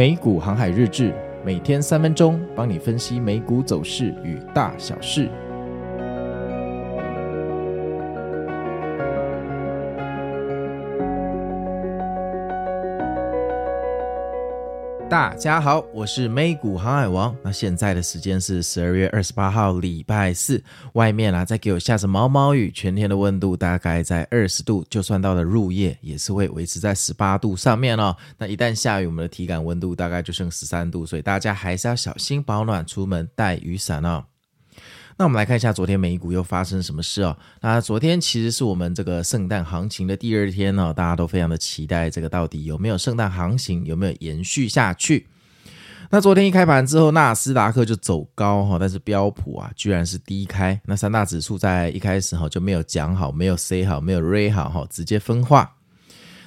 美股航海日志，每天三分钟，帮你分析美股走势与大小事。大家好，我是美股航海王。那现在的时间是十二月二十八号，礼拜四。外面啊，在给我下着毛毛雨，全天的温度大概在二十度，就算到了入夜，也是会维持在十八度上面哦。那一旦下雨，我们的体感温度大概就剩十三度，所以大家还是要小心保暖，出门带雨伞哦。那我们来看一下昨天美股又发生什么事哦。那昨天其实是我们这个圣诞行情的第二天哦，大家都非常的期待这个到底有没有圣诞行情，有没有延续下去。那昨天一开盘之后，纳斯达克就走高哈，但是标普啊居然是低开。那三大指数在一开始哈就没有讲好，没有 say 好，没有 ray 好哈，直接分化。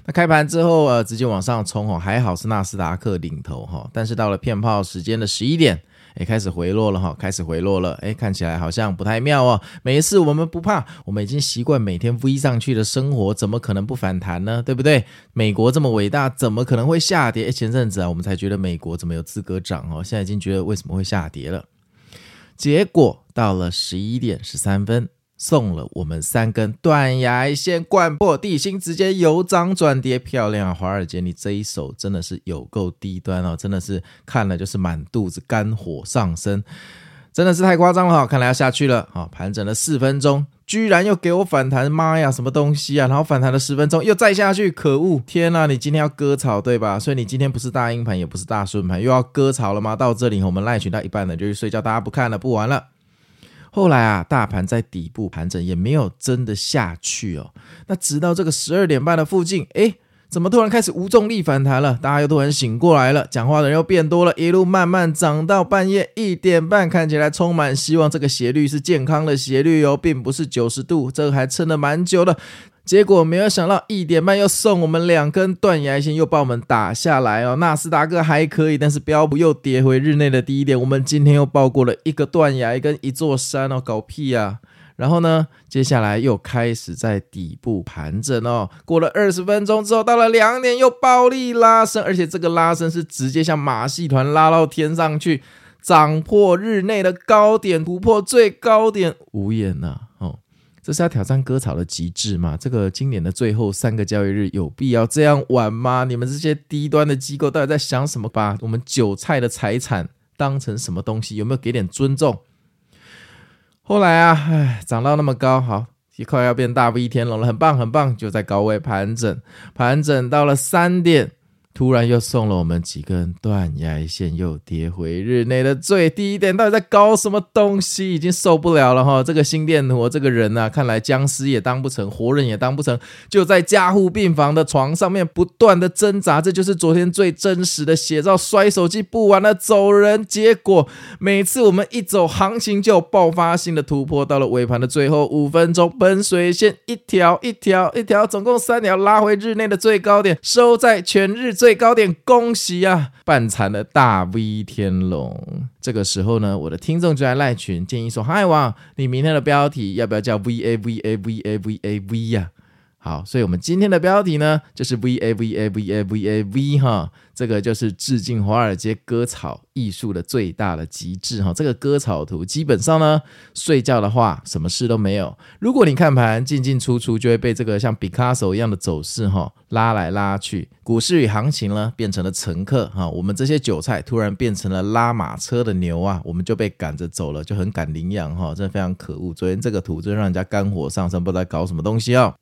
那开盘之后呃，直接往上冲哦，还好是纳斯达克领头哈，但是到了骗炮时间的十一点。哎，开始回落了哈，开始回落了。哎，看起来好像不太妙哦。没事，我们不怕，我们已经习惯每天 V 上去的生活，怎么可能不反弹呢？对不对？美国这么伟大，怎么可能会下跌？哎，前阵子啊，我们才觉得美国怎么有资格涨哦，现在已经觉得为什么会下跌了。结果到了十一点十三分。送了我们三根断崖线，贯破地心，直接由涨转跌，漂亮啊！华尔街，你这一手真的是有够低端哦，真的是看了就是满肚子肝火上升，真的是太夸张了哈！看来要下去了啊！盘整了四分钟，居然又给我反弹，妈呀，什么东西啊？然后反弹了十分钟，又再下去，可恶！天呐，你今天要割草对吧？所以你今天不是大阴盘，也不是大顺盘，又要割草了吗？到这里，我们赖群到一半了，就去睡觉，大家不看了，不玩了。后来啊，大盘在底部盘整，也没有真的下去哦。那直到这个十二点半的附近，诶，怎么突然开始无重力反弹了？大家又突然醒过来了，讲话的人又变多了，一路慢慢涨到半夜一点半，看起来充满希望。这个斜率是健康的斜率哦，并不是九十度，这个还撑了蛮久的。结果没有想到，一点半又送我们两根断崖线，又把我们打下来哦。纳斯达克还可以，但是标普又跌回日内的低点。我们今天又爆过了一个断崖跟一座山哦，搞屁啊！然后呢，接下来又开始在底部盘整哦。过了二十分钟之后，到了两点又暴力拉升，而且这个拉升是直接像马戏团拉到天上去，涨破日内的高点，突破最高点，无言呐、哦。这是要挑战割草的极致吗？这个今年的最后三个交易日有必要这样玩吗？你们这些低端的机构到底在想什么？把我们韭菜的财产当成什么东西？有没有给点尊重？后来啊，唉，涨到那么高，好，也快要变大 V 天龙了，很棒很棒，就在高位盘整，盘整到了三点。突然又送了我们几根断崖线，又跌回日内的最低点，到底在搞什么东西？已经受不了了哈！这个心电图，这个人啊，看来僵尸也当不成，活人也当不成，就在加护病房的床上面不断的挣扎。这就是昨天最真实的写照。摔手机不玩了，走人。结果每次我们一走，行情就爆发性的突破。到了尾盘的最后五分钟，本水线一条一条一条，总共三条拉回日内的最高点，收在全日。最高点，恭喜啊！半残的大 V 天龙。这个时候呢，我的听众就在赖群建议说：“嗨，王，你明天的标题要不要叫 V A V A V A V A V 呀？”好，所以我们今天的标题呢，就是 V A V A V A V A V 哈，这个就是致敬华尔街割草艺术的最大的极致哈。这个割草图基本上呢，睡觉的话什么事都没有。如果你看盘进进出出，就会被这个像毕卡索一样的走势哈拉来拉去。股市与行情呢，变成了乘客哈，我们这些韭菜突然变成了拉马车的牛啊，我们就被赶着走了，就很赶羚羊哈，真的非常可恶。昨天这个图真让人家肝火上升，不知道搞什么东西哦。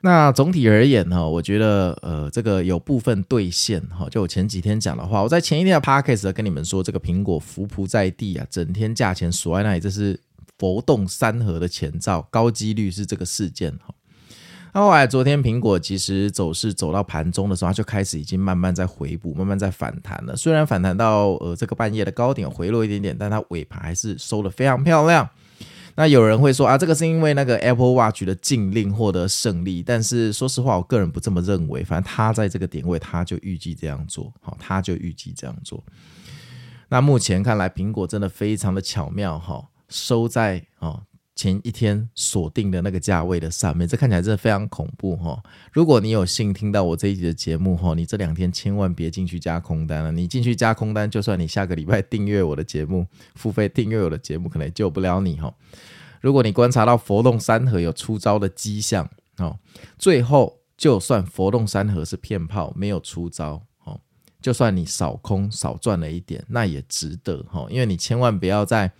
那总体而言哈，我觉得呃，这个有部分兑现哈。就我前几天讲的话，我在前一天的 podcast 跟你们说，这个苹果浮浮在地啊，整天价钱锁在那里，这是佛动山河的前兆，高几率是这个事件哈。那后来昨天苹果其实走势走到盘中的时候，它就开始已经慢慢在回补，慢慢在反弹了。虽然反弹到呃这个半夜的高点回落一点点，但它尾盘还是收得非常漂亮。那有人会说啊，这个是因为那个 Apple Watch 的禁令获得胜利，但是说实话，我个人不这么认为。反正他在这个点位，他就预计这样做，好，他就预计这样做。那目前看来，苹果真的非常的巧妙，哈，收在哦前一天锁定的那个价位的上面，这看起来真的非常恐怖哈。如果你有幸听到我这一集的节目哈，你这两天千万别进去加空单了。你进去加空单，就算你下个礼拜订阅我的节目，付费订阅我的节目，可能也救不了你哈。如果你观察到佛动山河有出招的迹象哦，最后就算佛动山河是骗炮，没有出招哦，就算你少空少赚了一点，那也值得哈，因为你千万不要在。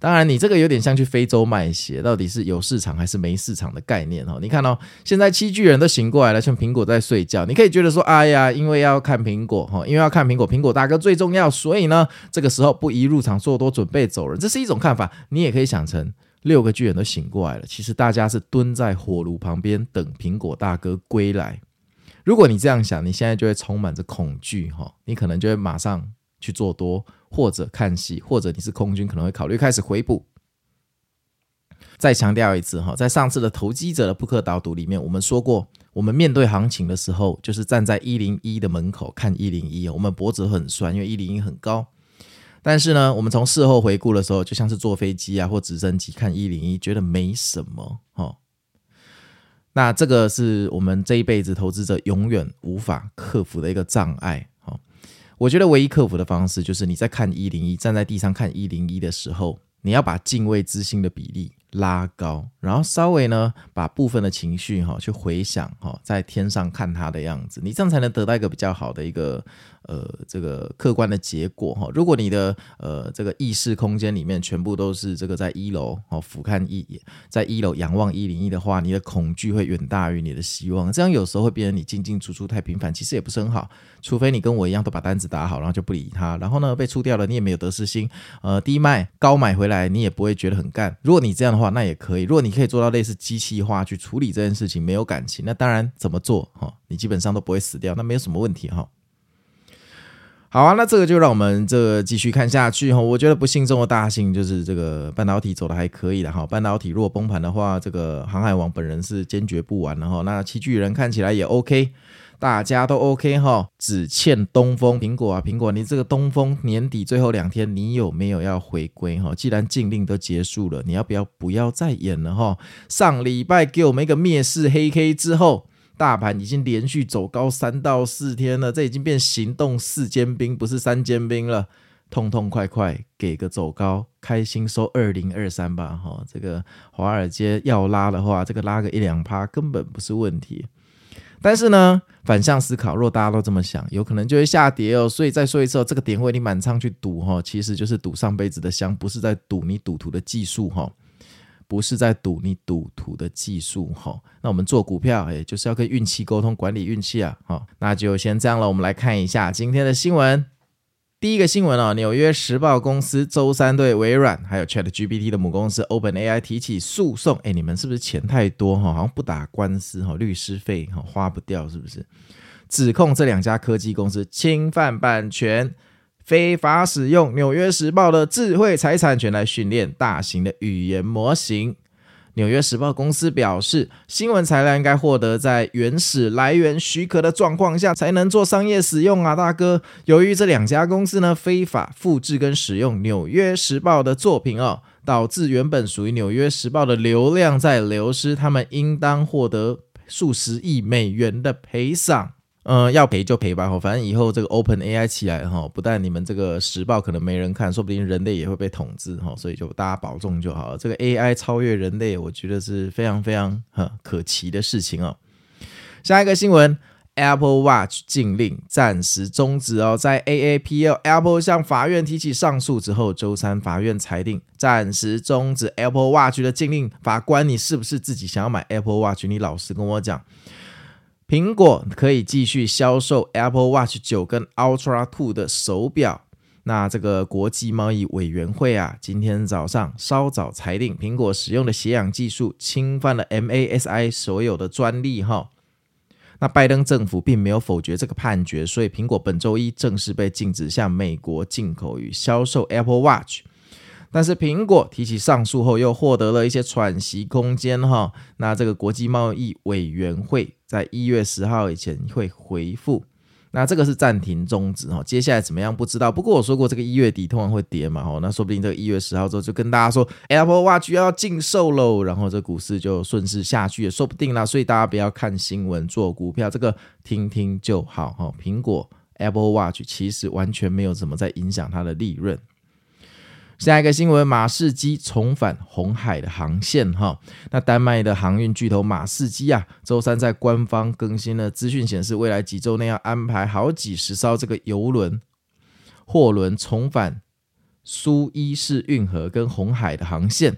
当然，你这个有点像去非洲卖鞋，到底是有市场还是没市场的概念哦。你看哦，现在七巨人都醒过来了，像苹果在睡觉。你可以觉得说，哎呀，因为要看苹果哈，因为要看苹果，苹果大哥最重要，所以呢，这个时候不宜入场做多，准备走人，这是一种看法。你也可以想成六个巨人都醒过来了，其实大家是蹲在火炉旁边等苹果大哥归来。如果你这样想，你现在就会充满着恐惧哈，你可能就会马上去做多。或者看戏，或者你是空军，可能会考虑开始回补。再强调一次哈，在上次的投机者的扑克导读里面，我们说过，我们面对行情的时候，就是站在一零一的门口看一零一，我们脖子很酸，因为一零一很高。但是呢，我们从事后回顾的时候，就像是坐飞机啊或直升机看一零一，觉得没什么哈。那这个是我们这一辈子投资者永远无法克服的一个障碍。我觉得唯一克服的方式，就是你在看一零一，站在地上看一零一的时候，你要把敬畏之心的比例拉高，然后稍微呢把部分的情绪哈去回想哈，在天上看它的样子，你这样才能得到一个比较好的一个。呃，这个客观的结果哈，如果你的呃这个意识空间里面全部都是这个在一楼哦俯瞰一，在一楼仰望一零一的话，你的恐惧会远大于你的希望，这样有时候会变成你进进出出太频繁，其实也不是很好。除非你跟我一样都把单子打好，然后就不理它，然后呢被出掉了，你也没有得失心。呃，低卖高买回来，你也不会觉得很干。如果你这样的话，那也可以。如果你可以做到类似机器化去处理这件事情，没有感情，那当然怎么做哈，你基本上都不会死掉，那没有什么问题哈。好啊，那这个就让我们这继续看下去哈。我觉得不幸中的大幸就是这个半导体走的还可以的哈。半导体如果崩盘的话，这个航海王本人是坚决不玩的哈。那七巨人看起来也 OK，大家都 OK 哈，只欠东风苹果啊，苹果你这个东风年底最后两天你有没有要回归哈？既然禁令都结束了，你要不要不要再演了哈？上礼拜给我们一个灭世黑 K 之后。大盘已经连续走高三到四天了，这已经变行动四尖兵，不是三尖兵了。痛痛快快给个走高，开心收二零二三吧。哈，这个华尔街要拉的话，这个拉个一两趴根本不是问题。但是呢，反向思考，若大家都这么想，有可能就会下跌哦。所以再说一次哦，这个点位你满仓去赌哈，其实就是赌上辈子的香，不是在赌你赌徒的技术哈。不是在赌你赌徒的技术哈，那我们做股票，哎，就是要跟运气沟通，管理运气啊，好，那就先这样了。我们来看一下今天的新闻。第一个新闻啊，纽约时报公司周三对微软还有 ChatGPT 的母公司 OpenAI 提起诉讼。哎，你们是不是钱太多哈？好像不打官司哈，律师费哈花不掉，是不是？指控这两家科技公司侵犯版权。非法使用《纽约时报》的智慧财产权来训练大型的语言模型。《纽约时报》公司表示，新闻材料应该获得在原始来源许可的状况下才能做商业使用啊，大哥。由于这两家公司呢非法复制跟使用《纽约时报》的作品哦，导致原本属于《纽约时报》的流量在流失，他们应当获得数十亿美元的赔偿。嗯，要赔就赔吧，反正以后这个 Open AI 起来哈，不但你们这个时报可能没人看，说不定人类也会被统治哈，所以就大家保重就好。这个 AI 超越人类，我觉得是非常非常可期的事情哦。下一个新闻，Apple Watch 禁令暂时终止哦，在 AAPL Apple 向法院提起上诉之后，周三法院裁定暂时终止 Apple Watch 的禁令。法官，你是不是自己想要买 Apple Watch？你老实跟我讲。苹果可以继续销售 Apple Watch 九跟 Ultra Two 的手表。那这个国际贸易委员会啊，今天早上稍早裁定，苹果使用的血氧技术侵犯了 MASI 所有的专利。哈，那拜登政府并没有否决这个判决，所以苹果本周一正式被禁止向美国进口与销售 Apple Watch。但是苹果提起上诉后，又获得了一些喘息空间。哈，那这个国际贸易委员会在一月十号以前会回复。那这个是暂停终止哈，接下来怎么样不知道。不过我说过这个一月底通常会跌嘛，哈，那说不定这个一月十号之后就跟大家说 Apple Watch 要禁售喽，然后这股市就顺势下去也说不定啦。所以大家不要看新闻做股票，这个听听就好哈。苹果 Apple Watch 其实完全没有怎么在影响它的利润。下一个新闻，马士基重返红海的航线哈。那丹麦的航运巨头马士基啊，周三在官方更新了资讯，显示未来几周内要安排好几十艘这个油轮、货轮重返苏伊士运河跟红海的航线。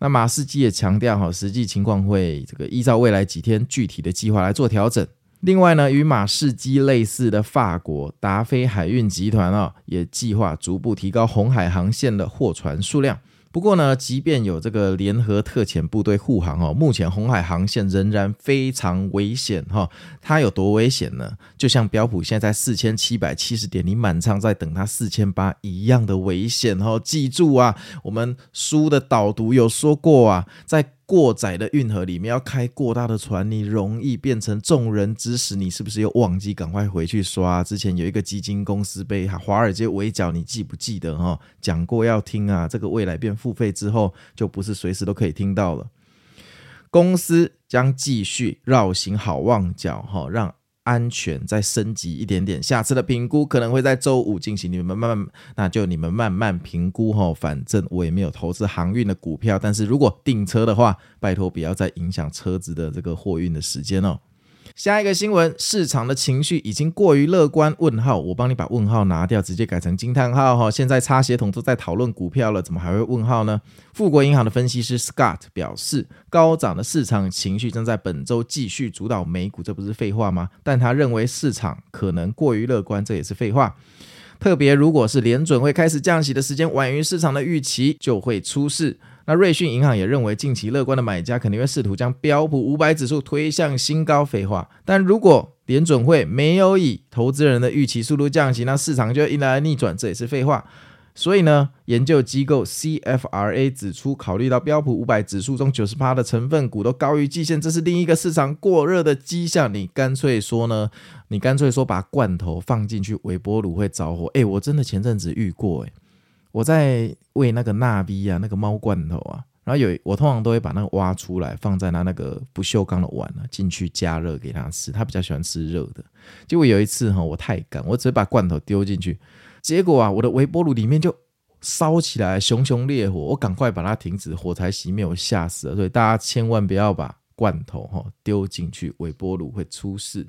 那马士基也强调哈，实际情况会这个依照未来几天具体的计划来做调整。另外呢，与马士基类似的法国达菲海运集团啊，也计划逐步提高红海航线的货船数量。不过呢，即便有这个联合特遣部队护航哦，目前红海航线仍然非常危险哈。它有多危险呢？就像标普现在四千七百七十点，你满仓在等它四千八一样的危险哈。记住啊，我们书的导读有说过啊，在过窄的运河里面要开过大的船，你容易变成众人之使。你是不是又忘记赶快回去刷？之前有一个基金公司被华尔街围剿，你记不记得？哈，讲过要听啊。这个未来变付费之后，就不是随时都可以听到了。公司将继续绕行好望角，哈，让。安全再升级一点点，下次的评估可能会在周五进行。你们慢慢，那就你们慢慢评估哈。反正我也没有投资航运的股票，但是如果订车的话，拜托不要再影响车子的这个货运的时间哦。下一个新闻，市场的情绪已经过于乐观？问号，我帮你把问号拿掉，直接改成惊叹号哈。现在擦鞋童都在讨论股票了，怎么还会问号呢？富国银行的分析师 Scott 表示，高涨的市场情绪正在本周继续主导美股，这不是废话吗？但他认为市场可能过于乐观，这也是废话。特别如果是联准会开始降息的时间晚于市场的预期，就会出事。那瑞信银行也认为，近期乐观的买家肯定会试图将标普五百指数推向新高。废话，但如果联准会没有以投资人的预期速度降息，那市场就迎来逆转，这也是废话。所以呢，研究机构 CFRA 指出，考虑到标普五百指数中九十八的成分股都高于季线，这是另一个市场过热的迹象。你干脆说呢？你干脆说把罐头放进去，微波炉会着火？诶，我真的前阵子遇过诶。我在喂那个纳比啊，那个猫罐头啊，然后有我通常都会把那个挖出来，放在它那个不锈钢的碗啊，进去加热给它吃。它比较喜欢吃热的。结果有一次哈，我太赶，我只把罐头丢进去，结果啊，我的微波炉里面就烧起来，熊熊烈火。我赶快把它停止，火柴熄灭，我吓死了。所以大家千万不要把罐头哈丢进去微波炉，会出事。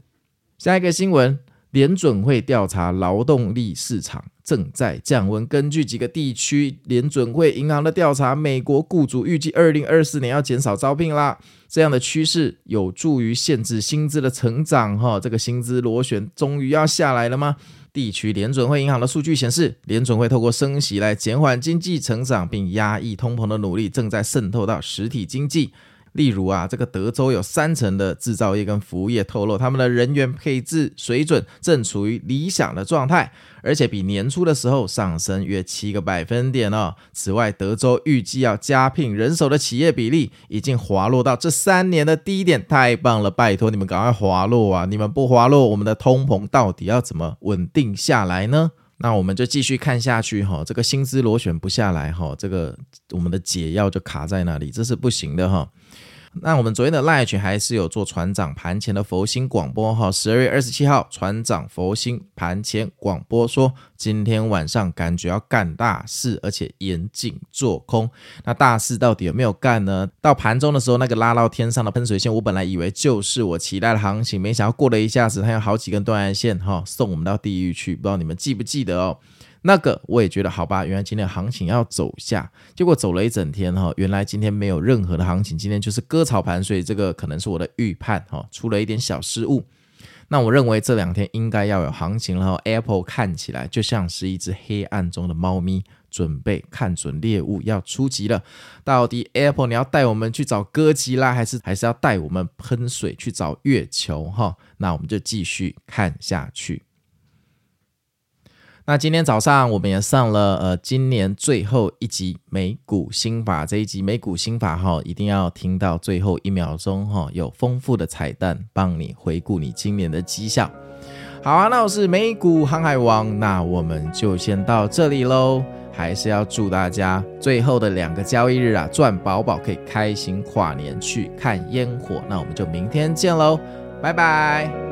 下一个新闻。联准会调查劳动力市场正在降温。根据几个地区联准会银行的调查，美国雇主预计二零二四年要减少招聘啦。这样的趋势有助于限制薪资的成长。哈，这个薪资螺旋终于要下来了吗？地区联准会银行的数据显示，联准会透过升息来减缓经济成长并压抑通膨的努力正在渗透到实体经济。例如啊，这个德州有三成的制造业跟服务业透露，他们的人员配置水准正处于理想的状态，而且比年初的时候上升约七个百分点哦。此外，德州预计要加聘人手的企业比例已经滑落到这三年的低点，太棒了！拜托你们赶快滑落啊！你们不滑落，我们的通膨到底要怎么稳定下来呢？那我们就继续看下去哈，这个薪资螺旋不下来哈，这个我们的解药就卡在那里，这是不行的哈。那我们昨天的 Live 群还是有做船长盘前的佛心广播哈，十二月二十七号船长佛心盘前广播说，今天晚上感觉要干大事，而且严禁做空。那大事到底有没有干呢？到盘中的时候，那个拉到天上的喷水线，我本来以为就是我期待的行情，没想到过了一下子，它有好几根断崖线哈，送我们到地狱去。不知道你们记不记得哦？那个我也觉得好吧，原来今天行情要走下，结果走了一整天哈，原来今天没有任何的行情，今天就是割草盘，所以这个可能是我的预判哈，出了一点小失误。那我认为这两天应该要有行情了哈，Apple 看起来就像是一只黑暗中的猫咪，准备看准猎物要出击了。到底 Apple 你要带我们去找哥吉拉，还是还是要带我们喷水去找月球哈？那我们就继续看下去。那今天早上我们也上了呃今年最后一集美股新法这一集美股新法哈一定要听到最后一秒钟哈有丰富的彩蛋帮你回顾你今年的绩效。好啊那我是美股航海王那我们就先到这里喽。还是要祝大家最后的两个交易日啊赚饱饱可以开心跨年去看烟火那我们就明天见喽拜拜。